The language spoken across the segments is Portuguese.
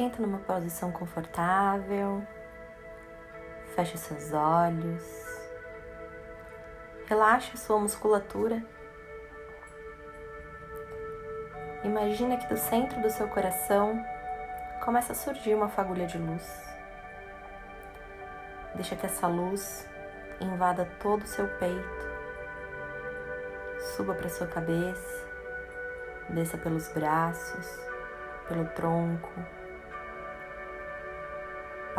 Senta numa posição confortável, feche seus olhos, relaxe sua musculatura. Imagina que do centro do seu coração começa a surgir uma fagulha de luz. Deixa que essa luz invada todo o seu peito, suba para sua cabeça, desça pelos braços, pelo tronco,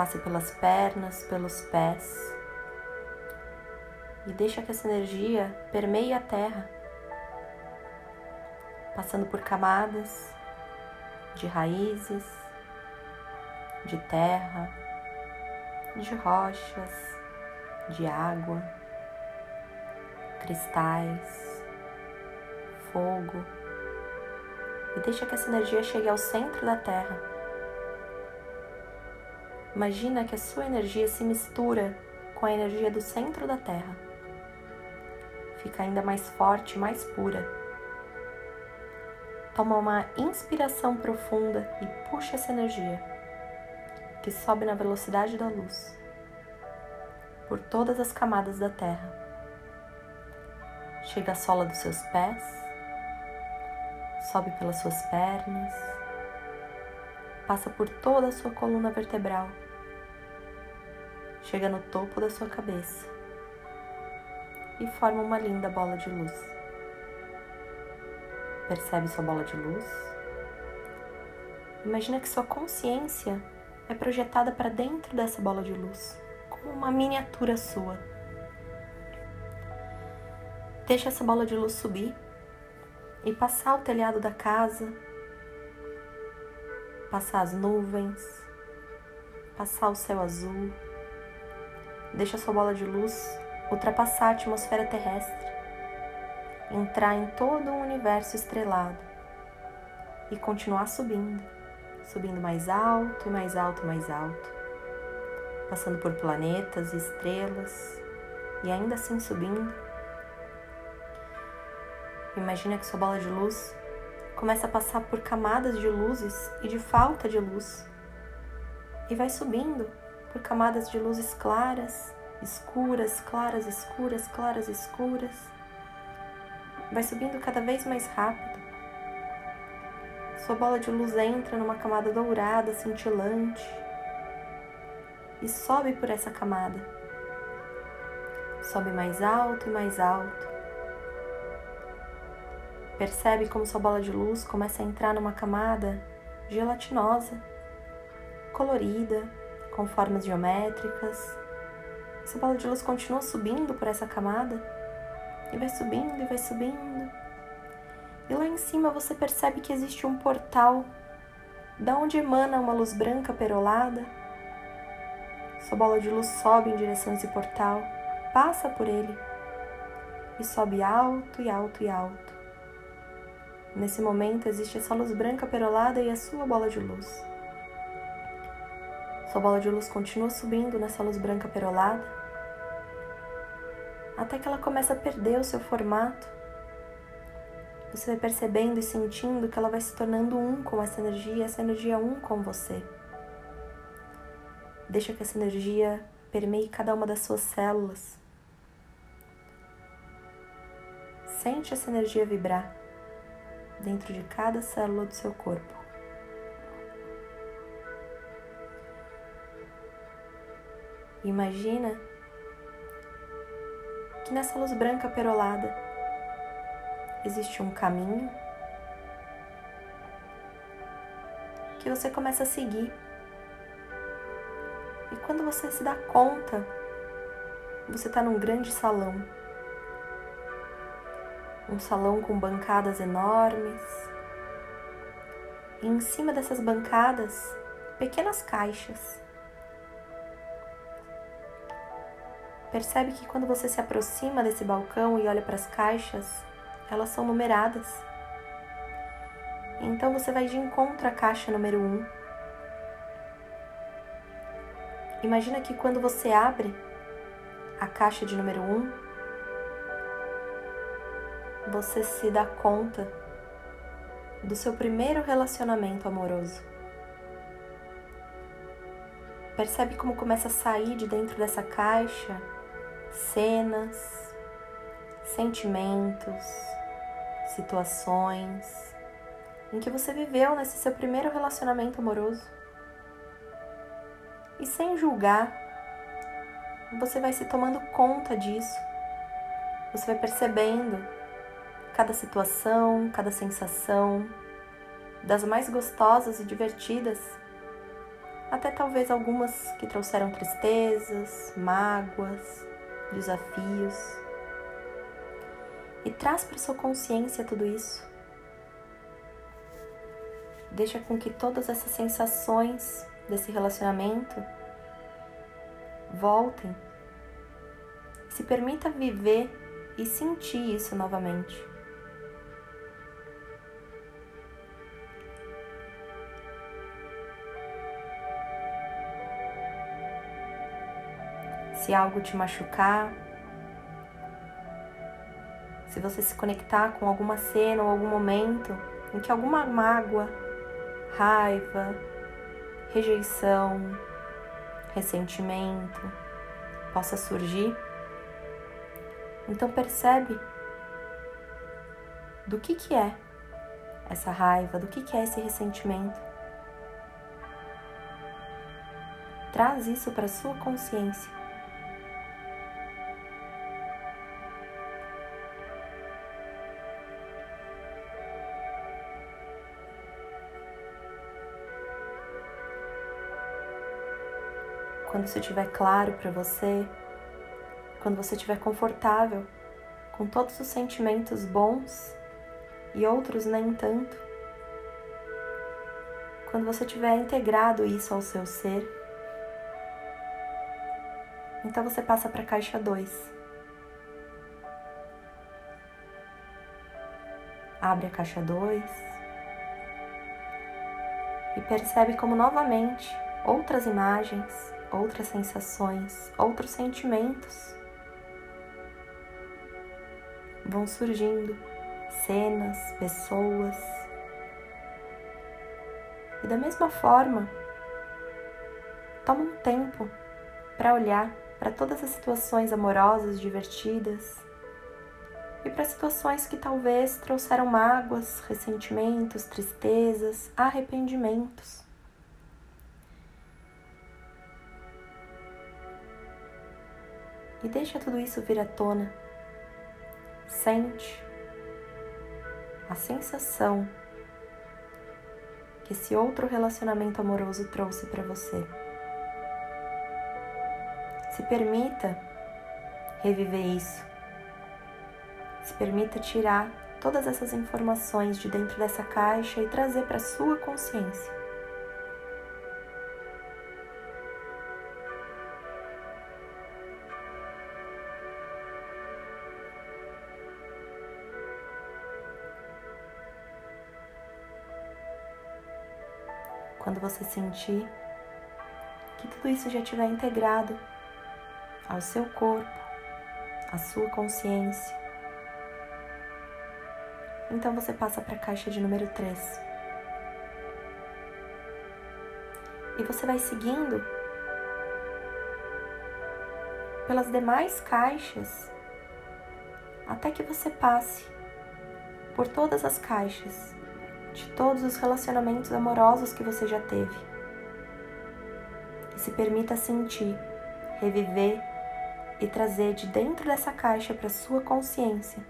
passe pelas pernas, pelos pés. E deixa que essa energia permeie a terra, passando por camadas de raízes, de terra, de rochas, de água, cristais, fogo. E deixa que essa energia chegue ao centro da Terra. Imagina que a sua energia se mistura com a energia do centro da Terra. Fica ainda mais forte, mais pura. Toma uma inspiração profunda e puxa essa energia, que sobe na velocidade da luz, por todas as camadas da Terra. Chega à sola dos seus pés sobe pelas suas pernas, passa por toda a sua coluna vertebral, chega no topo da sua cabeça e forma uma linda bola de luz. Percebe sua bola de luz? Imagina que sua consciência é projetada para dentro dessa bola de luz, como uma miniatura sua. Deixa essa bola de luz subir e passar o telhado da casa, passar as nuvens, passar o céu azul. Deixa sua bola de luz ultrapassar a atmosfera terrestre, entrar em todo o universo estrelado e continuar subindo, subindo mais alto e mais alto e mais alto, passando por planetas e estrelas e ainda assim subindo Imagina que sua bola de luz começa a passar por camadas de luzes e de falta de luz. E vai subindo por camadas de luzes claras, escuras, claras, escuras, claras, escuras. Vai subindo cada vez mais rápido. Sua bola de luz entra numa camada dourada, cintilante, e sobe por essa camada. Sobe mais alto e mais alto Percebe como sua bola de luz começa a entrar numa camada gelatinosa, colorida, com formas geométricas. Sua bola de luz continua subindo por essa camada e vai subindo e vai subindo. E lá em cima você percebe que existe um portal da onde emana uma luz branca perolada. Sua bola de luz sobe em direção a esse portal, passa por ele e sobe alto e alto e alto. Nesse momento existe essa luz branca perolada e a sua bola de luz. Sua bola de luz continua subindo nessa luz branca perolada até que ela começa a perder o seu formato. Você vai percebendo e sentindo que ela vai se tornando um com essa energia, essa energia um com você. Deixa que essa energia permeie cada uma das suas células. Sente essa energia vibrar dentro de cada célula do seu corpo. Imagina que nessa luz branca perolada existe um caminho que você começa a seguir. E quando você se dá conta, você está num grande salão um salão com bancadas enormes. E em cima dessas bancadas, pequenas caixas. Percebe que quando você se aproxima desse balcão e olha para as caixas, elas são numeradas. Então você vai de encontro à caixa número 1. Um. Imagina que quando você abre a caixa de número 1, um, você se dá conta do seu primeiro relacionamento amoroso. percebe como começa a sair de dentro dessa caixa cenas, sentimentos, situações em que você viveu nesse seu primeiro relacionamento amoroso. E sem julgar, você vai se tomando conta disso. Você vai percebendo cada situação, cada sensação, das mais gostosas e divertidas, até talvez algumas que trouxeram tristezas, mágoas, desafios. E traz para sua consciência tudo isso. Deixa com que todas essas sensações desse relacionamento voltem. Se permita viver e sentir isso novamente. Se algo te machucar, se você se conectar com alguma cena ou algum momento em que alguma mágoa, raiva, rejeição, ressentimento possa surgir, então percebe do que que é essa raiva, do que que é esse ressentimento. Traz isso para sua consciência. Quando isso estiver claro para você, quando você estiver confortável com todos os sentimentos bons e outros nem tanto, quando você tiver integrado isso ao seu ser, então você passa para a caixa 2. Abre a caixa 2 e percebe como novamente outras imagens, outras sensações, outros sentimentos vão surgindo, cenas, pessoas. E da mesma forma, toma um tempo para olhar para todas as situações amorosas, divertidas e para situações que talvez trouxeram mágoas, ressentimentos, tristezas, arrependimentos. E deixa tudo isso vir à tona. Sente a sensação que esse outro relacionamento amoroso trouxe para você. Se permita reviver isso. Se permita tirar todas essas informações de dentro dessa caixa e trazer para sua consciência. Quando você sentir que tudo isso já estiver integrado ao seu corpo, à sua consciência, então você passa para a caixa de número 3. E você vai seguindo pelas demais caixas até que você passe por todas as caixas de todos os relacionamentos amorosos que você já teve. E se permita sentir, reviver e trazer de dentro dessa caixa para sua consciência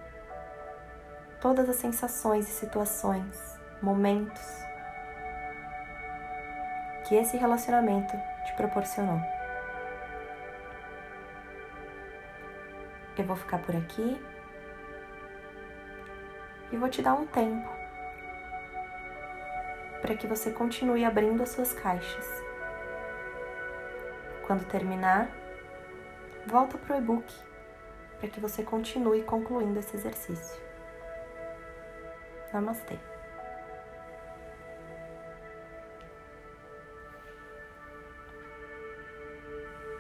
todas as sensações e situações, momentos que esse relacionamento te proporcionou. Eu vou ficar por aqui e vou te dar um tempo para que você continue abrindo as suas caixas. Quando terminar, volta para o e-book para que você continue concluindo esse exercício. Namastê.